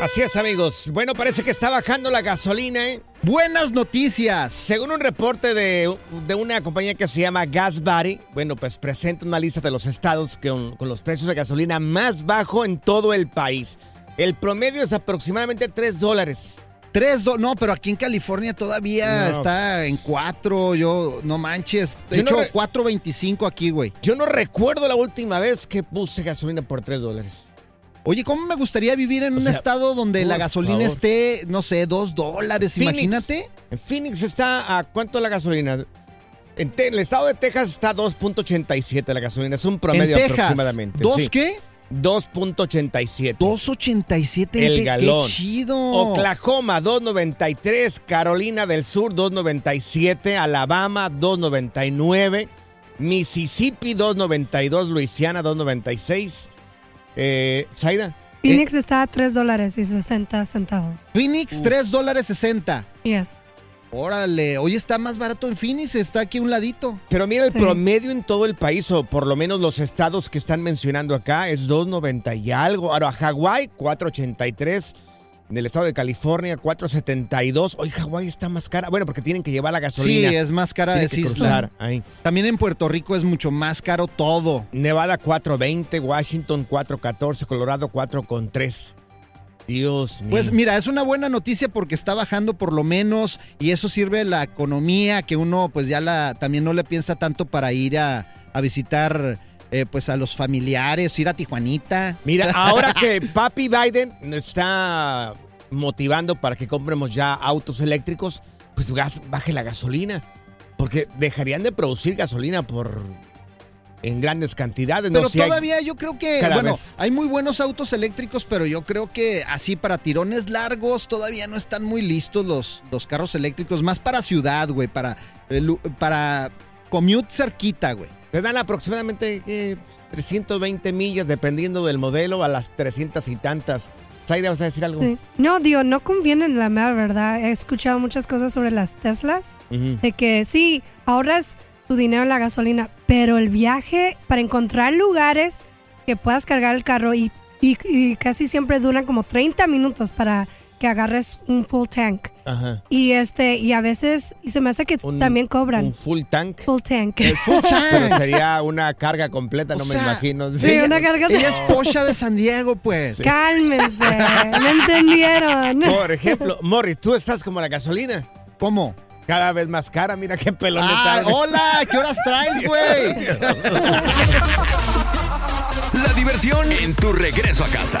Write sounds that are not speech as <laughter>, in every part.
Así es, amigos. Bueno, parece que está bajando la gasolina, ¿eh? Buenas noticias. Según un reporte de, de una compañía que se llama Gas Buddy, bueno, pues presenta una lista de los estados con, con los precios de gasolina más bajo en todo el país. El promedio es aproximadamente 3 dólares. Tres, do- no, pero aquí en California todavía No. está en cuatro. Yo, no manches. De Yo no hecho, re- 4.25 aquí, güey. Yo no recuerdo la última vez que puse gasolina por 3 dólares. Oye, ¿cómo me gustaría vivir en O un sea, estado donde la gasolina favor. esté, no sé, dos dólares? Phoenix. Imagínate. En Phoenix está a cuánto la gasolina. En Te- el estado de Texas está a 2.87 la gasolina. Es un promedio en Texas. aproximadamente. ¿Dos sí. qué? 2.87. 2.87 en El galón. ¡Qué chido! Oklahoma 2.93, Carolina del Sur 2.97, Alabama 2.99, Mississippi 2.92, Luisiana 2.96. Eh, Zaida, Phoenix está a 3 dólares y 60 centavos. Phoenix, 3 dólares 60. Yes. Órale, hoy está más barato en Phoenix, está aquí a un ladito. pero mira el Sí. promedio en todo el país, o por lo menos los estados que están mencionando acá, es 2.90 y algo. Ahora, Hawái 4.83. En el estado de California, 4.72. Hoy Hawái está más cara. Bueno, porque tienen que llevar la Sí, gasolina. es más cara de cruzar ahí. También en Puerto Rico es mucho más caro todo. Nevada 4.20, Washington 4.14, Colorado 4.3. Dios mío. Pues mira, es una buena noticia porque está bajando por lo menos y eso sirve a la economía que uno pues ya la también no le piensa tanto para ir a, a visitar eh, pues a los familiares, ir a Tijuanita. Mira, <laughs> ahora que Papi Biden nos está motivando para que compremos ya autos eléctricos, pues gas- baje la gasolina. Porque dejarían de producir gasolina por en grandes cantidades. Pero no Si hay- todavía yo creo que, bueno, vez. hay muy buenos autos eléctricos, pero yo creo que así para tirones largos todavía no están muy listos los, los carros eléctricos, más para ciudad, güey, para, lu- para commute cerquita, güey. Te dan aproximadamente ¿qué? 320 millas dependiendo del modelo a las 300 y tantas. Saida, ¿vas a decir algo? Sí. No, digo, no conviene la mera verdad. He escuchado muchas cosas sobre las Teslas. Ujú. De que sí, ahorras tu dinero en la gasolina, pero el viaje para encontrar lugares que puedas cargar el carro y, y- y casi siempre duran como 30 minutos para que agarres un full tank. Ajá. Y este, y a veces, y se me hace que Un- también cobran. Un full tank. full tank. El full <laughs> Pero tank. sería una carga completa, O no me imagino. Sí, una carga de- Ella es Pocha de San Diego, pues. Cálmense, <laughs> ¿me entendieron? Por ejemplo, Morris, tú estás como la gasolina. ¿Cómo? Cada vez más cara, mira qué pelón Ah, está. hola, ¿qué horas traes, güey? <laughs> La diversión en tu regreso a casa.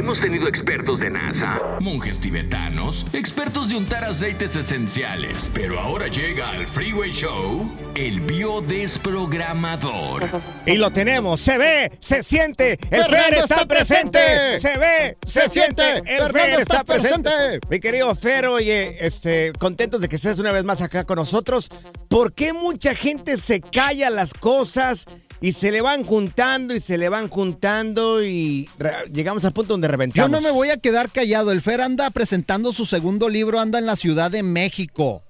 Hemos tenido expertos de NASA, monjes tibetanos, expertos de untar aceites esenciales, pero ahora llega al Freeway Show el biodesprogramador. Y lo tenemos, se ve, se siente, el Fer está está presente. presente. Se ve, se, Se siente, el Fernando Fer está está presente. presente. Mi querido Fer, oye, este, contentos de que estés una vez más acá con nosotros. ¿Por qué mucha gente se calla las cosas y se le van juntando y se le van juntando y llegamos al punto donde Yo reventamos. no me voy a quedar callado. El Fer anda presentando su segundo libro, anda en la Ciudad de México.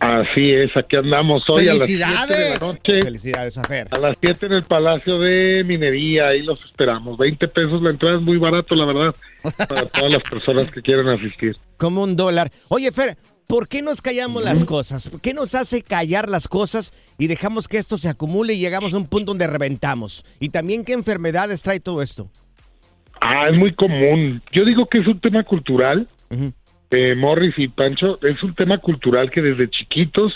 Así es, aquí andamos hoy a las 7 de la ¡Felicidades! noche. Felicidades a Fer. A las 7 en el Palacio de Minería, ahí los esperamos. 20 pesos la entrada es muy barato, la verdad, para todas las personas que quieran asistir. <laughs> Como un dólar. Oye, Fer, ¿por qué nos callamos las cosas? ¿Por qué nos hace callar las cosas y dejamos que esto se acumule y llegamos a un punto donde reventamos? Y también qué enfermedades trae todo esto. Ah, es muy común. Yo digo que es un tema cultural. Eh, Morris y Pancho, es un tema cultural que desde chiquitos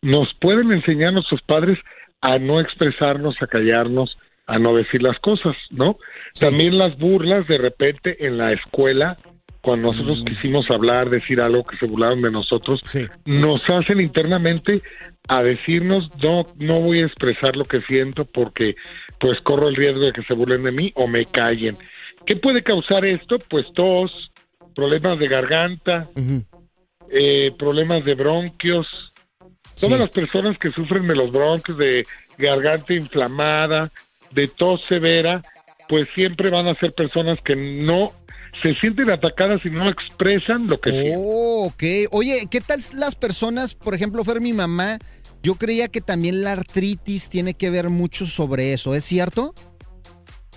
nos pueden enseñar nuestros padres a no expresarnos, a callarnos, a no decir las cosas, ¿no? También las burlas de repente en la escuela, cuando nosotros quisimos hablar, decir algo que se burlaron de nosotros, nos hacen internamente a decirnos no no voy a expresar lo que siento porque pues corro el riesgo de que se burlen de mí o me callen. ¿Qué puede causar esto? Pues tos, problemas de garganta, eh, problemas de bronquios. Todas las personas que sufren de los bronquios, de garganta inflamada, de tos severa, pues siempre van a ser personas que no se sienten atacadas y no expresan lo que sienten. Oh, ok. Oye, ¿qué tal las personas, por ejemplo, Fer, mi mamá? Yo creía que también la artritis tiene que ver mucho sobre eso, ¿es cierto?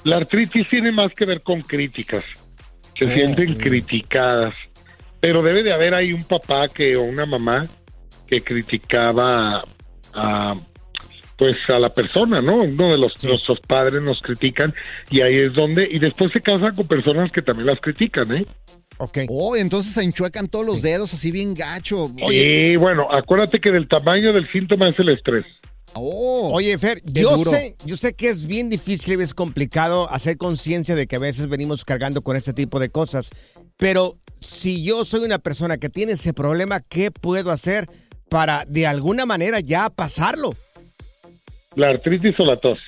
La artritis tiene más que ver con críticas. Se sienten criticadas. Pero debe de haber ahí un papá que o una mamá que criticaba a pues a la persona, ¿no? Uno de los nuestros padres nos critican y ahí es donde y después se casan con personas que también las critican, ¿eh? Ok. Oh, entonces se enchuecan todos los dedos así bien gacho. y bueno, acuérdate que del tamaño del síntoma es el estrés. Oh, Oye, Fer, yo duro. sé, yo sé que es bien difícil y es complicado hacer conciencia de que a veces venimos cargando con este tipo de cosas, pero si yo soy una persona que tiene ese problema, ¿qué puedo hacer para de alguna manera ya pasarlo? La artritis o la tos.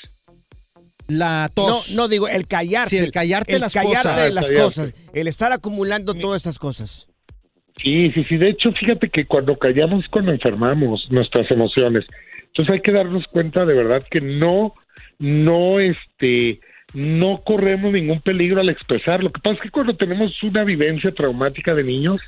La tos. No, no digo el callarse, Sí, el callarte las callarte cosas. de las callarte. cosas, el estar acumulando todas estas cosas. Sí, sí, sí. De hecho, fíjate que cuando callamos, es cuando enfermamos nuestras emociones. Entonces hay que darnos cuenta de verdad que no, no, este, no corremos ningún peligro al expresar. Lo que pasa es que cuando tenemos una vivencia traumática de niños,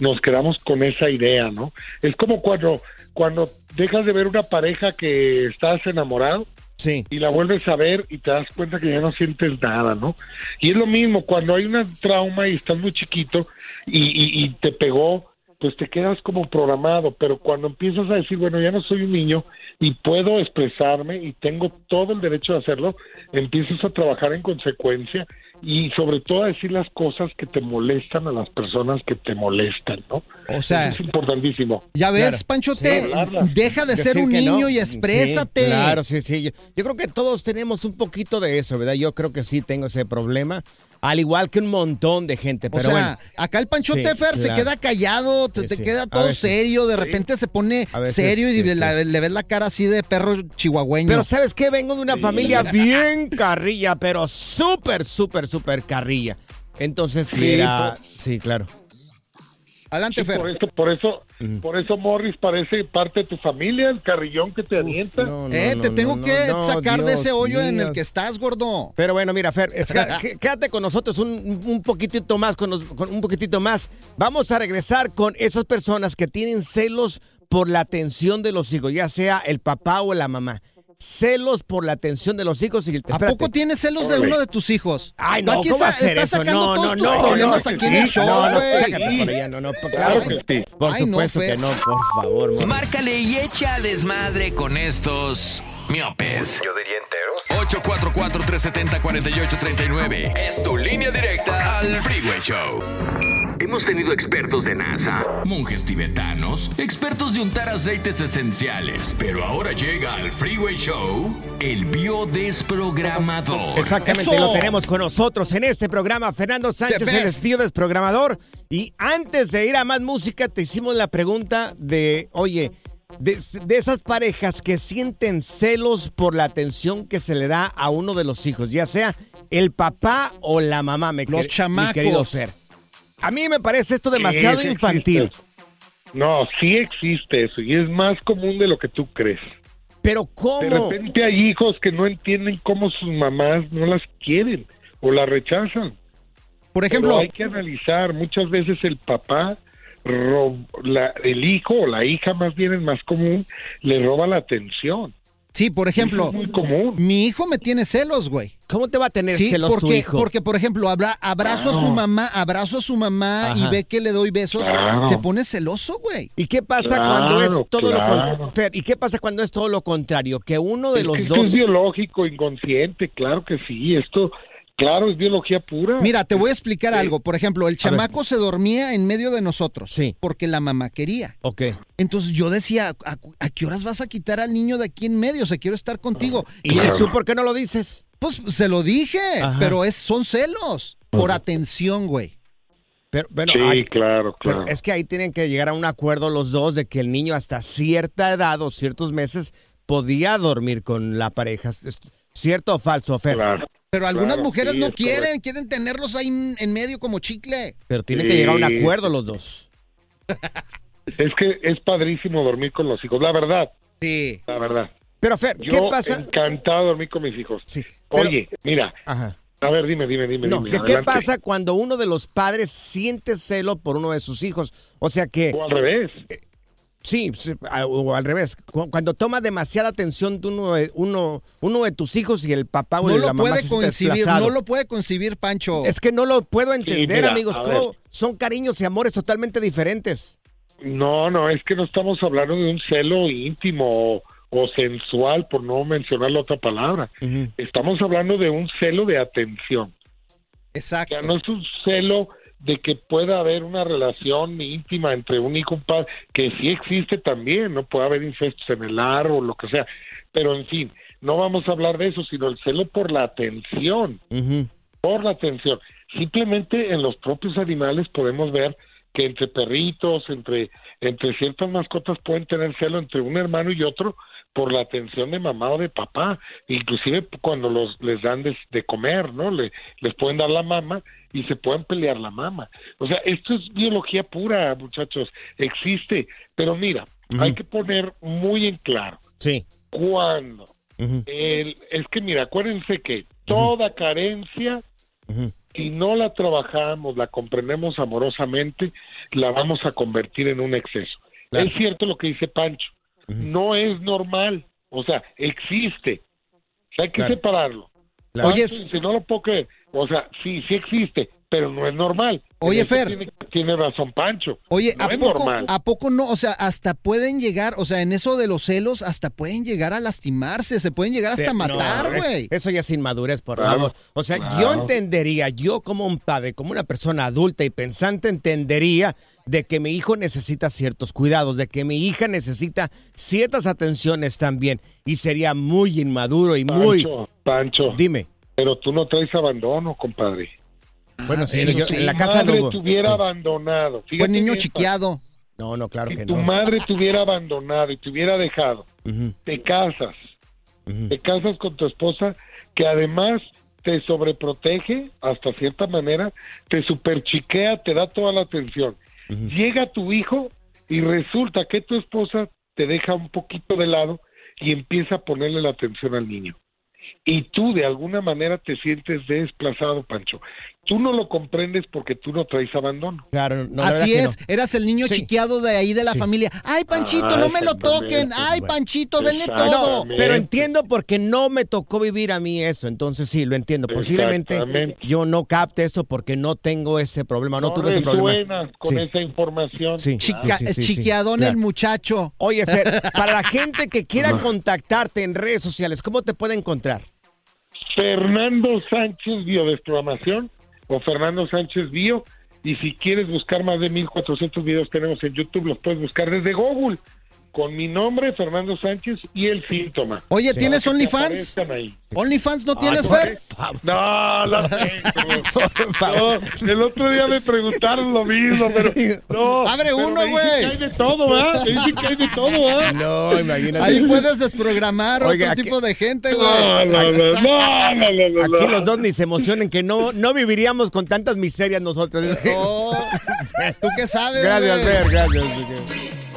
nos quedamos con esa idea, ¿no? Es como cuando, cuando dejas de ver una pareja que estás enamorado Sí. y la vuelves a ver y te das cuenta que ya no sientes nada, ¿no? Y es lo mismo, cuando hay un trauma y estás muy chiquito y, y- y te pegó, pues te quedas como programado, pero cuando empiezas a decir, bueno, ya no soy un niño y puedo expresarme y tengo todo el derecho de hacerlo, empiezas a trabajar en consecuencia y sobre todo a decir las cosas que te molestan a las personas que te molestan, ¿no? O sea, Eso es importantísimo. ya ves, Claro. Panchote, Sí, deja de ser un no. niño y exprésate. Sí, claro, sí, sí. Yo, yo creo que todos tenemos un poquito de eso, ¿verdad? Yo creo que sí tengo ese problema, al igual que un montón de gente, O pero sea, bueno. acá el Panchote Sí, Fer se queda callado, te, Sí, te sí. queda todo veces. serio, de repente se pone veces, serio y sí, la- sí. le ves la cara así de perro chihuahueño. Pero ¿sabes qué? Vengo de una familia bien carrilla, pero súper, súper, súper carrilla. Entonces sí era... Sí, claro. Adelante, Sí, Fer. por eso, por eso, por eso Morris parece parte de tu familia, el carrillón que te. No, no, eh, no, te no, tengo no, que no, sacar de ese hoyo en el que estás, gordo. Pero bueno, mira, Fer, es- <laughs> quédate con nosotros un, un poquitito más, con, nos- con un poquitito más. Vamos a regresar con esas personas que tienen celos por la atención de los hijos, ya sea el papá o la mamá. Celos por la atención de los hijos. Y, ¿A espérate. poco tienes celos de uno de tus hijos? Ay, no, aquí ¿cómo sa- hacer estás eso? sacando No, todos no, tus no, problemas no, aquí en el show, No, no, güey. sácate por allá, no, no, Claro claro que sí. Por Ay, no, supuesto que no, por favor. mamá. Márcale y echa desmadre con estos miopes. Yo diría enteros. 844-370-4839. Es tu línea directa al Freeway Show. Hemos tenido expertos de NASA, monjes tibetanos, expertos de untar aceites esenciales. Pero ahora llega al Freeway Show el biodesprogramador. Exactamente, ¡Eso! lo tenemos con nosotros en este programa. Fernando Sánchez, The el best. espío desprogramador. Y antes de ir a más música, te hicimos la pregunta de, oye, de, de esas parejas que sienten celos por la atención que se le da a uno de los hijos, ya sea el papá o la mamá, me Los quer- mi chamacos. querido Fer. A mí me parece esto demasiado infantil. existe. No, sí existe eso y es más común de lo que tú crees. Pero De ¿cómo? repente hay hijos que no entienden cómo sus mamás no las quieren o las rechazan. Por Pero ejemplo, hay que analizar, muchas veces el papá, rob- la- el hijo o la hija más bien es más común, le roba la atención. Sí, por ejemplo, Eso es muy común. mi hijo me tiene celos, güey. ¿Cómo te va a tener Sí, celos porque, tu hijo? porque, por ejemplo, abra- abrazo a su mamá, abrazo a su mamá y ve que le doy besos, Claro. se pone celoso, güey. ¿Y qué pasa Claro, cuando es todo lo claro. con- Fer, ¿Y qué pasa cuando es todo lo contrario? Que uno de Es que los esto dos es biológico, inconsciente, claro que sí. Esto, claro, es biología pura. Mira, te voy a explicar algo. Por ejemplo, el chamaco se dormía en medio de nosotros. Sí. Porque la mamá quería. Ok. Entonces yo decía, ¿a, a qué horas vas a quitar al niño de aquí en medio? O sea, quiero estar contigo. ¿Y tú por qué no lo dices? Pues se lo dije, Ajá. pero es, son celos. Por atención, güey. Pero, bueno, sí, hay- claro, pero claro. es que ahí tienen que llegar a un acuerdo los dos de que el niño hasta cierta edad o ciertos meses podía dormir con la pareja. ¿Es ¿Cierto o falso, Fer? Claro. Pero algunas Claro, mujeres sí, no quieren, correcto. quieren tenerlos ahí en, medio como chicle. Pero tienen que llegar a un acuerdo los dos. <laughs> Es que es padrísimo dormir con los hijos, la verdad, Sí. la verdad. Pero Fer, Yo ¿qué pasa? encantado de dormir con mis hijos. Sí, pero- Oye, mira, Ajá. a ver, dime, dime, dime. No, dime, ¿de ¿qué adelante. pasa cuando uno de los padres siente celo por uno de sus hijos? O sea que, O al revés. Sí, o al revés, cu- cuando toma demasiada atención de uno de, uno, uno de tus hijos y el papá o No la mamá puede se desplazado. no lo puede concebir, Pancho. Es que no lo puedo entender, mira, amigos. Son cariños y amores totalmente diferentes. No, no, es que no estamos hablando de un celo íntimo o, o sensual, por no mencionar la otra palabra. Estamos hablando de un celo de atención. O Exacto. sea, no es un celo de que pueda haber una relación íntima entre un hijo y un padre, que sí existe también, no puede haber incestos en el o lo que sea, pero en fin, no vamos a hablar de eso, sino el celo por la atención, por la atención. Simplemente en los propios animales podemos ver que entre perritos, entre, entre ciertas mascotas pueden tener celo entre un hermano y otro por la atención de mamá o de papá, inclusive cuando los les dan de, de comer, ¿no? Le, les pueden dar la mama y se pueden pelear la mama. O sea, esto es biología pura, muchachos, existe, pero mira, hay que poner muy en claro Sí. cuando el- es que mira, acuérdense que toda carencia si no la trabajamos, la comprendemos amorosamente, la vamos a convertir en un exceso. Claro. Es cierto lo que dice Pancho, no es normal, o sea, existe. O sea, hay que Claro. separarlo. Claro. Oye, dice, no lo puedo creer. O sea, sí, sí existe, pero no es normal. Oye, Fer. Tiene, tiene razón Pancho. Oye, no ¿a es poco, normal. ¿a poco no? O sea, hasta pueden llegar, o sea, en eso de los celos, hasta pueden llegar a lastimarse, se pueden llegar hasta Sí, matar, no, es- güey. Eso ya es inmadurez, por Claro, favor. O sea, yo entendería, yo como un padre, como una persona adulta y pensante, entendería de que mi hijo necesita ciertos cuidados, de que mi hija necesita ciertas atenciones también. Y sería muy inmaduro y muy... Pancho, Pancho, Dime. pero tú no traes abandono, compadre. Bueno, sí, yo- sí. en la tu casa madre hubo. te hubiera Sí. abandonado. Fíjate Buen niño bien, chiqueado. No, no, claro Si que tu no. madre te hubiera abandonado y te hubiera dejado, te casas, te casas con tu esposa que además te sobreprotege hasta cierta manera, te superchiquea, te da toda la atención. Llega tu hijo y resulta que tu esposa te deja un poquito de lado y empieza a ponerle la atención al niño. Y tú de alguna manera te sientes desplazado, Pancho. Tú no lo comprendes porque tú no traes abandono. Claro, no, Así es, no. eras el niño Sí. chiqueado de ahí de la Sí. familia. Ay, Panchito, Ah, no me lo toquen. Ay, Bueno. Panchito, denle todo. No, Pero entiendo porque no me tocó vivir a mí eso, entonces sí, lo entiendo. Posiblemente yo no capte esto porque no tengo ese problema, no, No tuve ese problema. con Sí. esa información. Sí, Chica- sí, sí, sí, sí, chiqueadón claro. el muchacho. Oye, Fer, para la gente que quiera contactarte en redes sociales, ¿cómo te puede encontrar? Fernando Sánchez Biodesprogramación o Fernando Sánchez Bio. Y si quieres buscar más de 1400 videos tenemos en YouTube, los puedes buscar desde Google con mi nombre, Fernando Sánchez, y el síntoma. Oye. ¿tienes OnlyFans? ¿OnlyFans no tienes, <laughs> por Fer? No, la tengo. No, el otro día me preguntaron lo mismo, pero <laughs> no. Abre uno, güey. hay de todo, ¿verdad? Me dicen que hay de todo, ¿verdad? No, imagínate. Ahí puedes desprogramar Oiga, otro aquí- tipo de gente, güey. No, no, no, no, no, no, no, Aquí los dos ni se emocionen que no, no viviríamos con tantas miserias nosotros. <laughs> No, ¿Tú qué sabes, Gracias? Fer, gracias.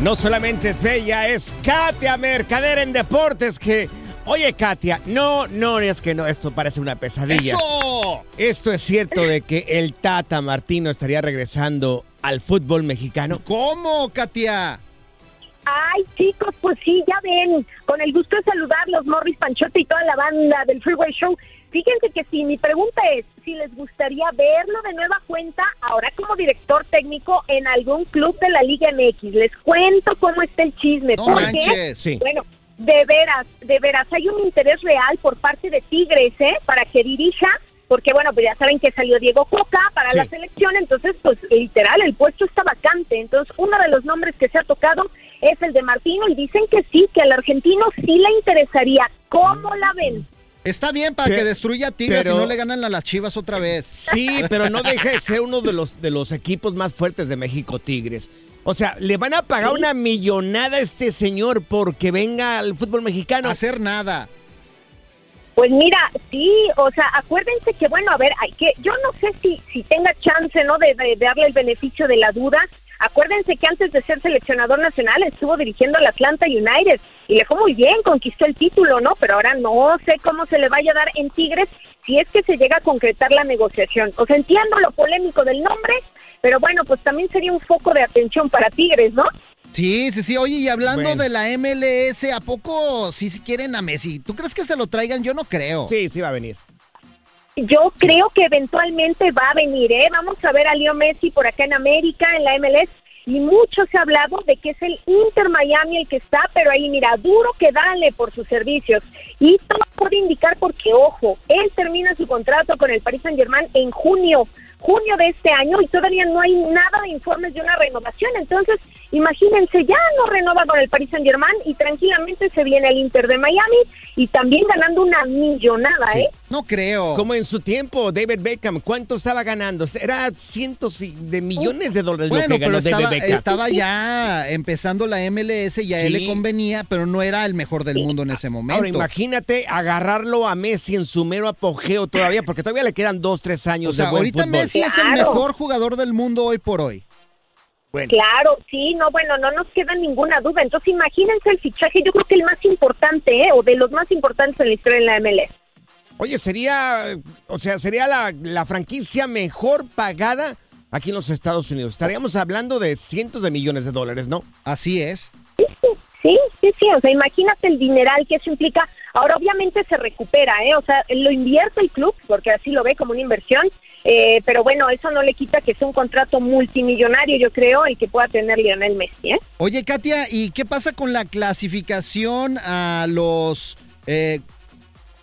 no solamente es bella, es Katia Mercader en Deportes que... Oye, Katia, no, no, es que no, esto parece una pesadilla. ¡Eso! Esto es cierto de que el Tata Martino estaría regresando al fútbol mexicano. ¿Cómo, Katia? Ay, chicos, pues sí, ya ven. Con el gusto de saludarlos, Morris Panchote y toda la banda del Freeway Show. Fíjense que si mi pregunta es si les gustaría verlo de nueva cuenta ahora como director técnico en algún club de la Liga MX. Les cuento cómo está el chisme. No porque. Sí. bueno, de veras, de veras, hay un interés real por parte de Tigres, ¿eh? Para que dirija, porque bueno, pues ya saben que salió Diego Coca para Sí. la selección, entonces pues literal, el puesto está vacante. Entonces, uno de los nombres que se ha tocado es el de Martino y dicen que sí, que al argentino sí le interesaría. ¿Cómo la ven? Está bien para que destruya a Tigres pero- y no le ganan a las Chivas otra vez. Sí, pero no deja de ser uno de los, de los equipos más fuertes de México, Tigres. O sea, le van a pagar una millonada a este señor porque venga al fútbol mexicano. Hacer nada. Pues mira, sí, o sea, acuérdense que, bueno, a ver, hay que, yo no sé si, si tenga chance, ¿no?, de, de darle el beneficio de la duda. Acuérdense que antes de ser seleccionador nacional estuvo dirigiendo al Atlanta United y le fue muy bien, conquistó el título, ¿no? Pero ahora no sé cómo se le vaya a dar en Tigres si es que se llega a concretar la negociación. O sea, entiendo lo polémico del nombre, pero bueno, pues también sería un foco de atención para Tigres, ¿no? Sí, sí, sí. Oye, y hablando Bueno. de la MLS, ¿a poco sí si quieren a Messi? ¿Tú crees que se lo traigan? Yo no creo. Sí, sí va a venir. Yo creo que eventualmente va a venir, ¿eh? Vamos a ver a Leo Messi por acá en América, en la MLS, y mucho se ha hablado de que es el Inter Miami el que está, pero ahí mira, duro que dale por sus servicios. Y todo puede indicar porque, ojo, él termina su contrato con el Paris Saint Germain en junio, junio de este año, y todavía no hay nada de informes de una renovación. Entonces, imagínense, ya no renova con el Paris Saint Germain y tranquilamente se viene el Inter de Miami y también ganando una millonada, ¿eh? No creo. Como en su tiempo, David Beckham, ¿cuánto estaba ganando? Era cientos y- de millones de dólares lo Bueno, que ganó pero estaba, David Beckham. estaba ya empezando la MLS y a él Sí. le convenía, pero no era el mejor del mundo en ese momento. Ahora imagínate agarrarlo a Messi en su mero apogeo todavía, porque todavía le quedan dos, tres años o sea, de buen ahorita fútbol. Messi es el mejor jugador del mundo hoy por hoy. Bueno, Claro, sí, no, bueno, no nos queda ninguna duda. Entonces, imagínense el fichaje, yo creo que el más importante, ¿eh? o de los más importantes en la historia de la MLS. Oye, sería, o sea, sería la, la franquicia mejor pagada aquí en los Estados Unidos. Estaríamos hablando de cientos de millones de dólares, ¿no? Así es. Sí, sí, sí, sí, sí, o sea, imagínate el dineral que eso implica. Ahora, obviamente se recupera, ¿eh? O sea, lo invierte el club, porque así lo ve como una inversión, eh, pero bueno, eso no le quita que sea un contrato multimillonario, yo creo, el que pueda tener Lionel Messi, ¿eh? Oye, Katia, ¿y qué pasa con la clasificación a los... eh,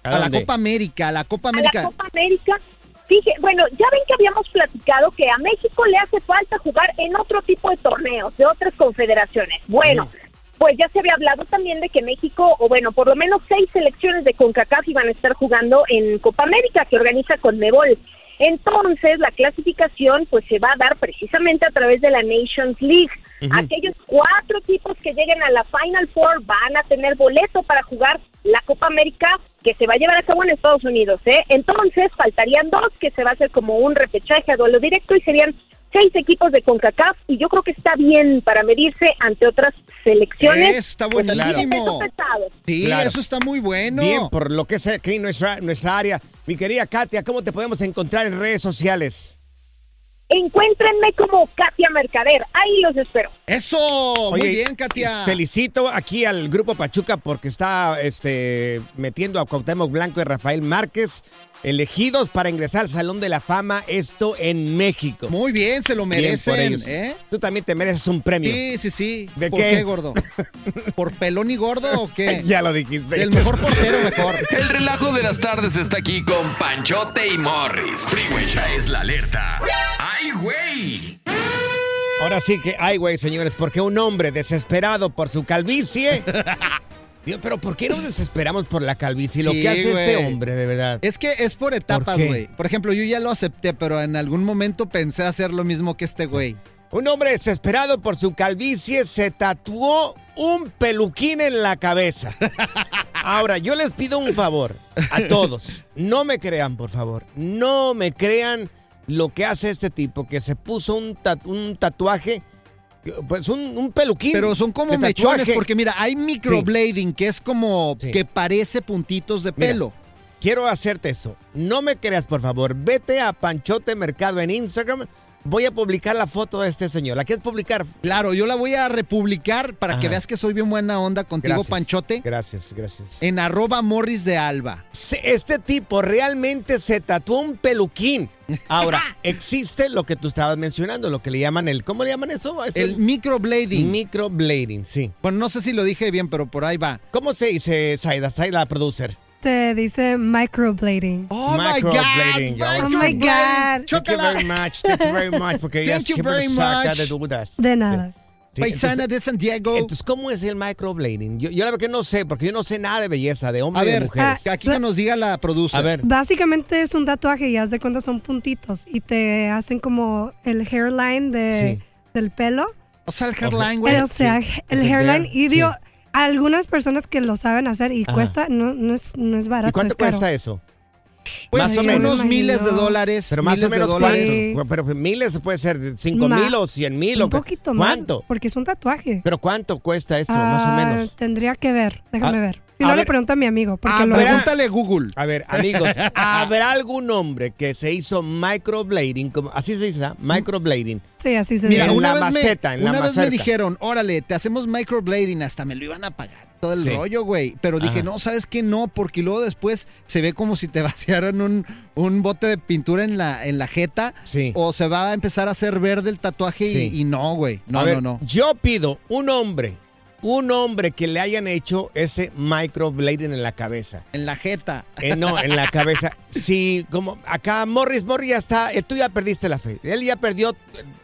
¿A a la? Copa América, a la Copa A la América? Copa América, Fije, bueno, ya ven que habíamos platicado que a México le hace falta jugar en otro tipo de torneos, de otras confederaciones. Bueno, pues ya se había hablado también de que México, o bueno, por lo menos seis selecciones de CONCACAF iban a estar jugando en Copa América que organiza Conmebol. Entonces, la clasificación pues se va a dar precisamente a través de la Nations League. Aquellos cuatro equipos que lleguen a la Final Four van a tener boleto para jugar la Copa América que se va a llevar a cabo en Estados Unidos, ¿eh? Entonces, faltarían dos que se va a hacer como un repechaje a duelo directo y serían seis equipos de CONCACAF y yo creo que está bien para medirse ante otras selecciones. Está Pues, buenísimo. Sí, Claro. eso está muy bueno. Bien, por lo que es aquí nuestra, nuestra área. Mi querida Katia, ¿cómo te podemos encontrar en redes sociales? Encuéntrenme como Katia Mercader, ahí los espero. Eso, muy Oye, bien, Katia. Felicito aquí al Grupo Pachuca porque está este, metiendo a Cuauhtémoc Blanco y Rafael Márquez elegidos para ingresar al Salón de la Fama, esto en México. Muy bien, se lo Bien merecen, por ellos. ¿eh? Tú también te mereces un premio. Sí, sí, sí. ¿De ¿Por qué? qué, gordo? ¿Por pelón y gordo o qué? <laughs> ya lo dijiste. El mejor portero, mejor. El relajo de las tardes está aquí con Panchote y Morris. Freeway Show es la alerta. ¡Ay, güey! Ahora sí que, ay, güey, señores, porque un hombre desesperado por su calvicie. <laughs> Dios, pero ¿por qué nos desesperamos por la calvicie? Lo que hace este hombre, de verdad. Es que es por etapas, güey. Por, ejemplo, yo ya lo acepté, pero en algún momento pensé hacer lo mismo que este güey. Un hombre desesperado por su calvicie se tatuó un peluquín en la cabeza. <laughs> Ahora, yo les pido un favor a todos. No me crean, por favor. No me crean lo que hace este tipo, que se puso un tatuaje, pues un, un peluquín. Pero son como mechones, tatuaje. porque mira, hay microblading, que es como Sí. que parece puntitos de Mira, pelo. Quiero hacerte eso. No me creas, por favor. Vete a Panchote Mercado en Instagram. Voy a publicar la foto de este señor. ¿La quieres publicar? Claro, yo la voy a republicar para que veas que soy bien buena onda contigo, Gracias. Panchote. Gracias, gracias. En arroba morris de alba. Este tipo realmente se tatuó un peluquín. Ahora, <laughs> existe lo que tú estabas mencionando, lo que le llaman el. ¿Cómo le llaman eso? Es El microblading. microblading, sí. Bueno, no sé si lo dije bien, pero por ahí va. ¿Cómo se dice, Saida? Saida, la producer. Se dice microblading. Oh my God. Microblading. Oh my God. Thank you very much, thank you very much, porque ella Thank you siempre very nos saca much. de dudas. De nada. Sí, Paisana entonces- de San Diego. Entonces, ¿cómo es el microblading? Yo, yo la verdad que no sé, porque yo no sé nada de belleza, de a hombres y de ver, mujeres. aquí que nos diga la producer. A ver, Básicamente es un tatuaje y haz de cuenta son puntitos y te hacen como el hairline de, Sí. del pelo. O sea, el hairline, güey. o sea, el hairline. Y digo, sí. Algunas personas que lo saben hacer y Ajá. cuesta, no, no, es, no es barato. ¿y cuánto es caro. cuesta eso? Pues más o menos. unos miles de dólares. Pero más miles o menos de dólares. Sí. Pero miles puede ser cinco Ma- mil o cien mil o Un poquito más. ¿Cuánto? Porque es un tatuaje. Pero cuánto cuesta eso, más o Ah, menos. Tendría que ver, déjame A- ver. Si a no, le ver. pregunto a mi amigo. Porque Ah, lo pregúntale Google. A ver, amigos, <laughs> ¿habrá algún hombre que se hizo microblading? Como, así se dice, ¿ah? Microblading. Sí, así se Mira, En dice. una, la vez, maceta, me, en la una vez me dijeron, órale, te hacemos microblading, hasta me lo iban a pagar. Todo el Sí. rollo, güey. Pero dije, Ajá. no, ¿sabes qué? No, porque luego después se ve como si te <laughs> vaciaran un, un bote de pintura en la, en la jeta. Sí. O se va a empezar a hacer verde el tatuaje y- Sí. y, no, güey. No, A ver, no, no. Yo pido un hombre, un hombre que le hayan hecho ese microblading en la cabeza. En la jeta. Eh, no, en la cabeza. <laughs> Sí, como acá Morris, Morris ya está, eh, tú ya perdiste la fe. Él ya perdió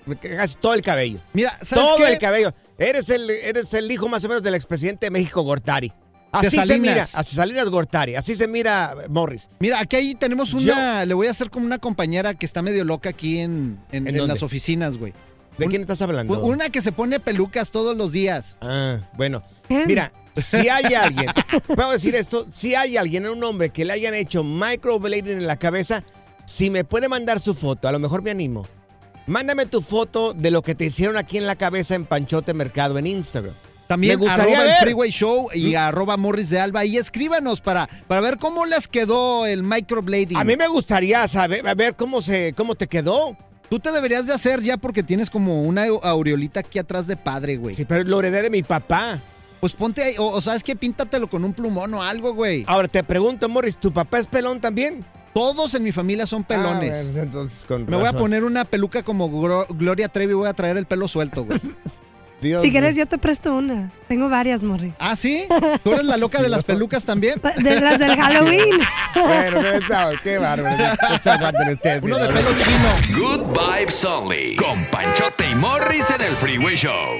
eh, casi todo el cabello. Mira, ¿sabes Todo qué? el cabello. Eres el, eres el hijo más o menos del expresidente de México, Gortari. Así se mira, así Salinas Gortari, así se mira Morris. Mira, aquí ahí tenemos una. Le voy a hacer como una compañera que está medio loca aquí en, en- ¿En en dónde? las oficinas, güey. ¿De quién estás hablando? Una que se pone pelucas todos los días. Ah, bueno. Mira, si hay <laughs> alguien, puedo decir esto, si hay alguien, un hombre que le hayan hecho microblading en la cabeza, si me puede mandar su foto, a lo mejor me animo. Mándame tu foto de lo que te hicieron aquí en la cabeza en Panchote Mercado en Instagram. También Me arroba el ver. Mm. Freeway Show y arroba Morris de Alba. Y escríbanos para, para ver cómo les quedó el microblading. A mí me gustaría saber, a ver cómo se, cómo te quedó. Tú te deberías de hacer ya porque tienes como una aureolita aquí atrás de padre, güey. Sí, pero lo heredé de mi papá. Pues ponte ahí, o, o sabes que píntatelo con un plumón o algo, güey. Ahora te pregunto, Morris, ¿tu papá es pelón también? Todos en mi familia son pelones. Ah, bueno, entonces con me voy a razón. poner una peluca como Gro- Gloria Trevi y voy a traer el pelo suelto, güey. <laughs> Dios Si quieres, yo te presto una. Tengo varias, Morris. ¿Ah, sí? ¿Tú eres la loca de <laughs> las pelucas también? De las del Halloween. <laughs> Bueno, no está- qué bárbaro. No. Uno de pelo chino. Good Vibes Only. Con Panchote y Morris en el Freeway Show.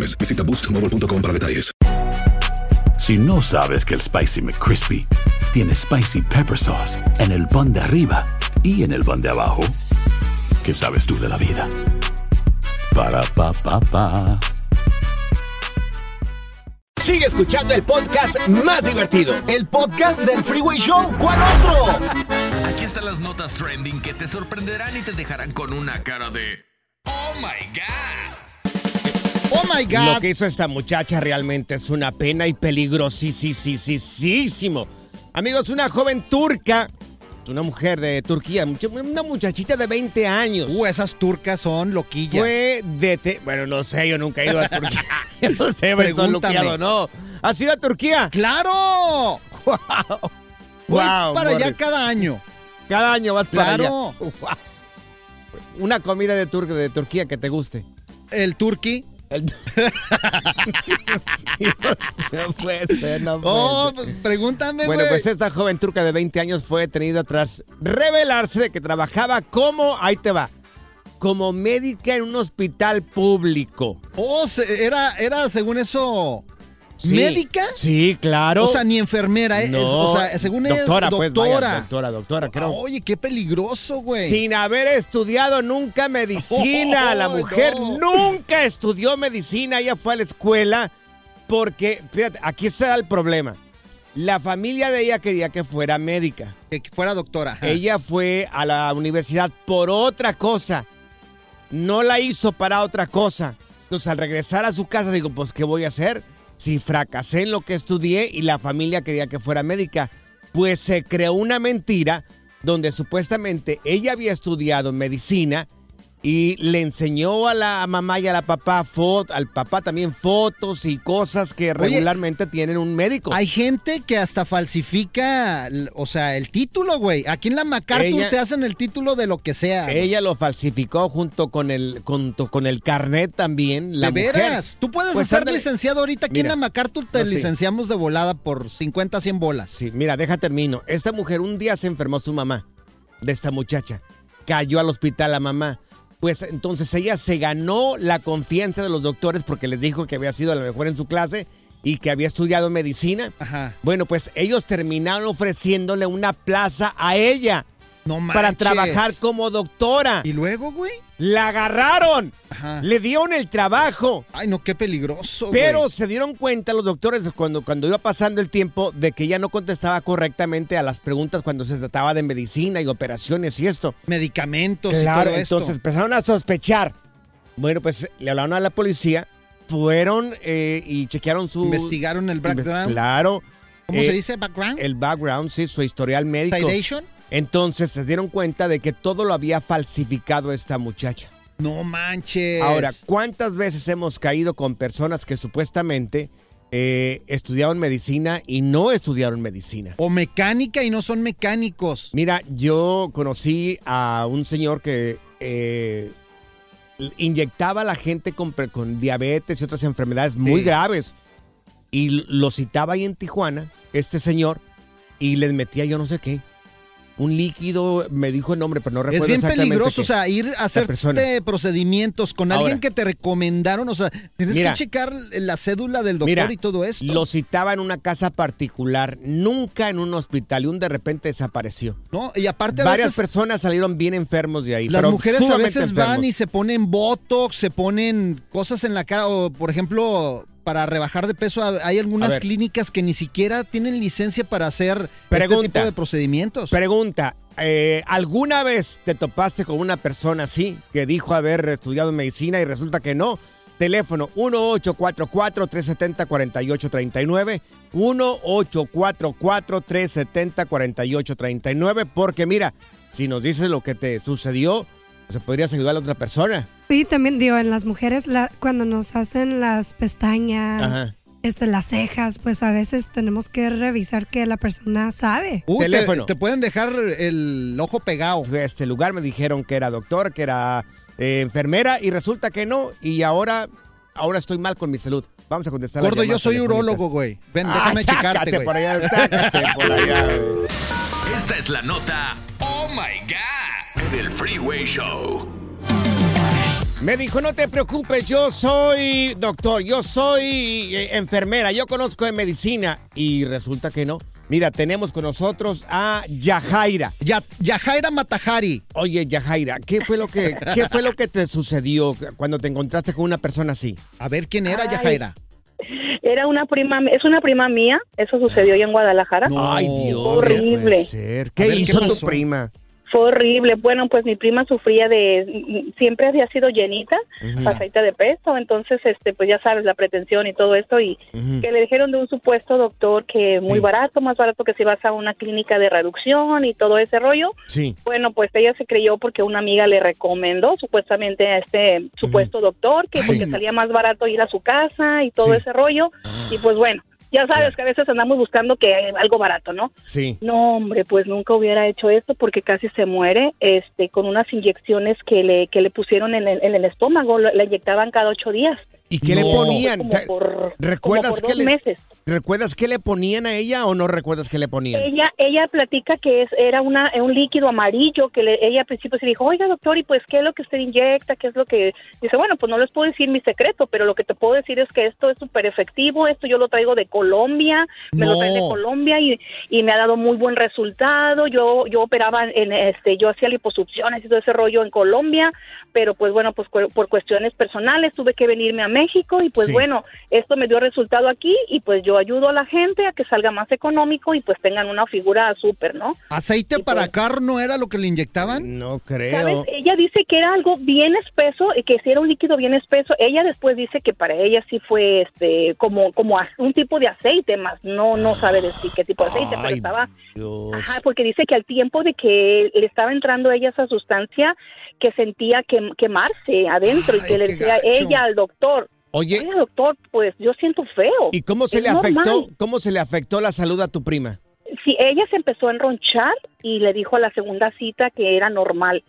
Visita boostmobile.com para detalles. Si no sabes que el Spicy McCrispy tiene Spicy Pepper Sauce en el pan de arriba y en el pan de abajo, ¿qué sabes tú de la vida? Para, pa, pa, pa. Sigue escuchando el podcast más divertido. El podcast del Freeway Show. ¿Cuál otro? Aquí están las notas trending que te sorprenderán y te dejarán con una cara de Oh my God. Oh my God. Lo que hizo esta muchacha realmente es una pena y peligrosísimo. Amigos, una joven turca, una mujer de Turquía, una muchachita de 20 años. Uh, esas turcas son loquillas. Fue de... Bueno, no sé, yo nunca he ido a Turquía. <laughs> <laughs> Yo no sé, pero son ¿no? ¿Has ido a Turquía? ¡Claro! <laughs> ¡Wow! Voy Wow, para allá cada año. Cada año vas para allá. Claro. Wow. Una comida de, Tur- de Turquía que te guste. El turqui. No puede ser, no puede Oh, ser. pues, pregúntame, Bueno, pues esta joven turca de 20 años fue detenida tras revelarse que trabajaba como, ahí te va, como médica en un hospital público. Oh, era, era según eso. Sí. ¿Médica? Sí, claro. O sea, ni enfermera, ¿eh? Es- o sea, según doctora, es pues, doctora. vaya, doctora, doctora, creo. Oye, qué peligroso, güey. Sin haber estudiado nunca medicina. <laughs> la Oh, mujer no. nunca estudió medicina. Ella fue a la escuela porque, fíjate, aquí está el problema. La familia de ella quería que fuera médica. Que fuera doctora. ajá. Ella fue a la universidad por otra cosa. No la hizo para otra cosa. Entonces, al regresar a su casa, digo, pues, ¿qué voy a hacer? Si fracasé en lo que estudié y la familia quería que fuera médica. Pues se creó una mentira donde supuestamente ella había estudiado medicina y le enseñó a la mamá y a la papá, fo- al papá también fotos y cosas que regularmente tienen un médico. Hay gente que hasta falsifica, o sea, el título, güey. Aquí en la MacArthur Ella- te hacen el título de lo que sea. güey. Ella lo falsificó junto con el, junto con el carnet también. La ¿De mujer. veras? Tú puedes Pues ser ándale. licenciado ahorita aquí Mira, en la MacArthur, te no, sí. licenciamos de volada por 50, 100 bolas. Sí, mira, deja termino. Esta mujer un día se enfermó su mamá de esta muchacha. Cayó al hospital la mamá. Pues entonces ella se ganó la confianza de los doctores porque les dijo que había sido la mejor en su clase y que había estudiado medicina. Ajá. Bueno, pues ellos terminaron ofreciéndole una plaza a ella No para trabajar como doctora. ¿Y luego, güey? La agarraron. Ajá. Le dieron el trabajo. Ay, no, qué peligroso, Pero güey. se dieron cuenta los doctores cuando, cuando iba pasando el tiempo de que ella no contestaba correctamente a las preguntas cuando se trataba de medicina y operaciones y esto. Medicamentos Claro, y todo esto. entonces empezaron a sospechar. Bueno, pues le hablaron a la policía, fueron eh, y chequearon su... Investigaron el background. Claro. ¿Cómo Eh, se dice background? El background, sí, su historial médico. Citation. Entonces se dieron cuenta de que todo lo había falsificado esta muchacha. No manches. Ahora, ¿cuántas veces hemos caído con personas que supuestamente eh, estudiaron medicina y no estudiaron medicina? O mecánica y no son mecánicos. Mira, yo conocí a un señor que eh, inyectaba a la gente con, diabetes y otras enfermedades muy Sí. graves. Y lo citaba ahí en Tijuana, este señor, y les metía yo no sé qué. Un líquido, me dijo el nombre, pero no recuerdo Es bien exactamente peligroso, o sea, ir a hacerte procedimientos con alguien que te recomendaron, o sea, tienes Mira. que checar la cédula del doctor Mira, y todo esto. Lo citaba en una casa particular, nunca en un hospital, y un de repente desapareció. No, y aparte a Varias veces personas salieron bien enfermos de ahí. las pero mujeres a veces van y se ponen botox, se ponen cosas en la cara, o por ejemplo, para rebajar de peso, hay algunas clínicas que ni siquiera tienen licencia para hacer este tipo de procedimientos. Pregunta, eh, ¿alguna vez te topaste con una persona así que dijo haber estudiado medicina y resulta que no? Teléfono 1844-370-4839, 1844-370-4839, porque mira, si nos dices lo que te sucedió, se podrías ayudar a la otra persona. Sí, también digo, en las mujeres, la- cuando nos hacen las pestañas, Ajá. este, las cejas, pues a veces tenemos que revisar que la persona sabe. Uy, te- Teléfono. Te, pueden dejar el ojo pegado. Este lugar me dijeron que era doctor, que era eh, enfermera y resulta que no y ahora, ahora estoy mal con mi salud. Vamos a contestar. Gordo, yo soy urólogo, güey. Ven, Ah, déjame checarte, güey. por allá, por allá. Esta es la nota Oh My God del Freeway Show. Me dijo, no te preocupes, yo soy doctor, yo soy eh, enfermera, yo conozco de medicina. Y resulta que no. Mira, tenemos con nosotros a Yajaira. Ya, Yajaira Matajari. Oye, Yajaira, ¿qué fue lo que, qué fue lo que te sucedió cuando te encontraste con una persona así? A ver, ¿quién era Ay. Yajaira? Era una prima, es una prima mía, eso sucedió allá en Guadalajara. Ay, Dios, Horrible. no puede ser. ¿Qué A ver, ¿qué hizo tu prima? Fue horrible. Bueno, pues mi prima sufría de, siempre había sido llenita, Ujú. pasadita de peso, entonces, este, pues ya sabes, la pretensión y todo esto, y que le dijeron de un supuesto doctor que muy Sí. barato, más barato que si vas a una clínica de reducción y todo ese rollo. Sí. Bueno, pues ella se creyó porque una amiga le recomendó supuestamente a este supuesto doctor que porque salía más barato ir a su casa y todo Sí. ese rollo. Y pues bueno, ya sabes que a veces andamos buscando que algo barato, ¿no? Sí. No, hombre, pues nunca hubiera hecho esto porque casi se muere este, con unas inyecciones que le, que le pusieron en el, en el estómago, la inyectaban cada ocho días. ¿Y qué le ponían? Como ¿Te- por, ¿Recuerdas qué le, meses. ¿Recuerdas qué le ponían a ella o no recuerdas qué le ponían? Ella, ella platica que es, era una, un líquido amarillo que le- ella al principio se dijo, oiga doctor, ¿y pues qué es lo que usted inyecta? ¿Qué es lo que...? Dice, bueno, pues no les puedo decir mi secreto, pero lo que te puedo decir es que esto es súper efectivo, esto yo lo traigo de Colombia, me lo traen de Colombia y, y me ha dado muy buen resultado. Yo, yo operaba en este, yo hacía liposucciones y todo ese rollo en Colombia, pero pues bueno, pues por cuestiones personales tuve que venirme a México y pues Sí. bueno, esto me dio resultado aquí y pues yo ayudo a la gente a que salga más económico y pues tengan una figura súper, ¿no? ¿Aceite Y para pues- carro no era lo que le inyectaban? No ¿Sabes? creo. Ella dice que era algo bien espeso, y que si era un líquido bien espeso. Ella después dice que para ella sí fue este como como a- un tipo de aceite, más no no sabe decir qué tipo de aceite, pero Ay, estaba Dios. Ajá, porque dice que al tiempo de que le estaba entrando a ella esa sustancia, que sentía que, quemarse adentro y que le decía gacho. ella al doctor, Oye, doctor, pues yo siento feo. ¿y cómo se Es le normal. afectó? ¿Cómo se le afectó la salud a tu prima? Sí, ella se empezó a enronchar y le dijo a la segunda cita que era normal.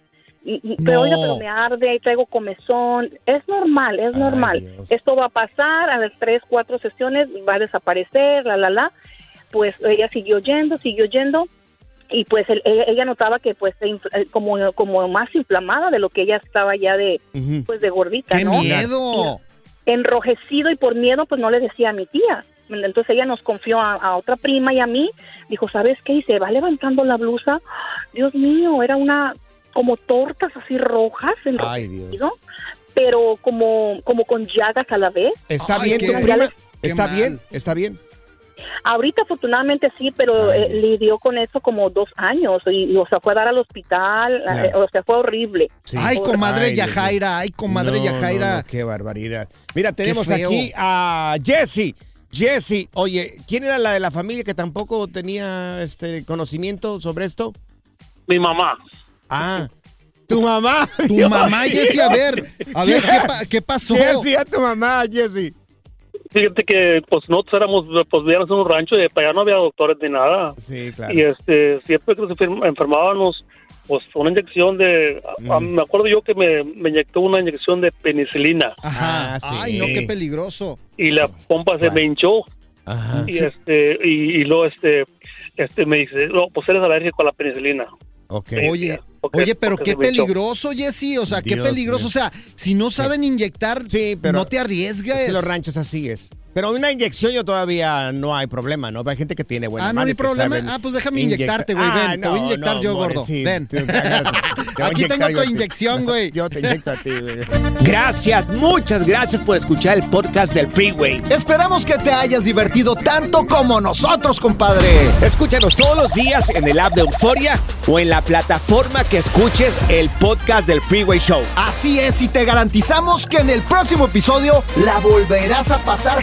Y- y- Pero oiga, pero me arde y traigo comezón. Es normal, es Ay, normal. Dios. Esto va a pasar a las tres, cuatro sesiones, va a desaparecer, la, la, la. Pues ella siguió yendo, siguió yendo y pues el- ella, ella notaba que pues eh, como, como más inflamada de lo que ella estaba ya de pues de gordita, ¡Qué ¿no? miedo! enrojecido y por miedo pues no le decía a mi tía. Entonces ella nos confió a, a otra prima y a mí. Dijo, ¿sabes qué? Y se va levantando la blusa. Dios mío, era una como tortas así rojas, Ay, Dios. pero como como con llagas a la vez. ¿Está Ay, bien tu prima? ¿Está mal. bien? ¿Está bien? Ahorita afortunadamente sí, pero eh, lidió con eso como dos años y, y, o sea, fue a dar al hospital, Claro. eh, o sea, fue horrible. Sí. Ay, comadre Ay. Yajaira, ay, comadre No, Yajaira. no, no, qué barbaridad. Mira, tenemos aquí a Jesse. Jesse, oye, ¿quién era la de la familia que tampoco tenía este conocimiento sobre esto? Mi mamá. Ah, <laughs> tu mamá. Tu <laughs> Dios mamá, mío. Jessy, a ver, a ver, ¿qué, pa- qué pasó? ¿Qué hacía tu mamá, Jesse? Fíjate que pues nosotros éramos, pues vivíamos en un rancho y para allá no había doctores ni nada. Sí, claro. Y este, siempre que nos enfer- enfermábamos, pues una inyección de, a- a- Mm. me acuerdo yo que me, me inyectó una inyección de penicilina Ajá. Ah, sí. Ay, no, qué peligroso. y la pompa se me hinchó Ajá. Y este, y, y luego este, este me dice, no, pues eres alérgico a la penicilina. Oye, porque- oye, pero qué peligroso, Jesse. O sea, qué peligroso. O sea, si no saben inyectar, pero no te arriesgues. Es que los ranchos así es. Pero una inyección yo todavía no hay problema, ¿no? Hay gente que tiene buena Ah, no hay problema. Ah, pues déjame inyectarte, güey. Ven, te voy a inyectar yo, gordo. Ven. <laughs> Aquí tengo tu inyección, güey. Yo te inyecto a ti, güey. Gracias, muchas gracias por escuchar el podcast del Freeway. Esperamos que te hayas divertido tanto como nosotros, compadre. Escúchanos todos los días en el app de Euforia o en la plataforma que escuches el podcast del Freeway Show. Así es, y te garantizamos que en el próximo episodio la volverás a pasar